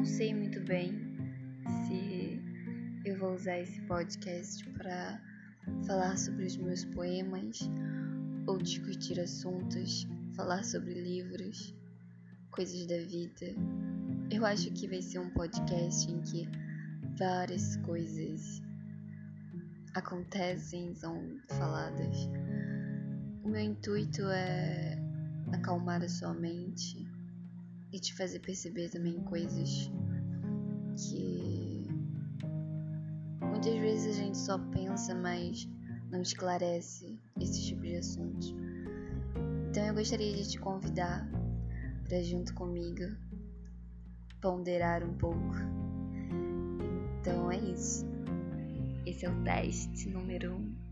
não sei muito bem se eu vou usar esse podcast para falar sobre os meus poemas ou discutir assuntos, falar sobre livros, coisas da vida. Eu acho que vai ser um podcast em que várias coisas acontecem, são faladas. O meu intuito é acalmar a sua mente e te fazer perceber também coisas que muitas vezes a gente só pensa, mas não esclarece esse tipo de assuntos. Então eu gostaria de te convidar para junto comigo ponderar um pouco. Então é isso. Esse é o teste número um.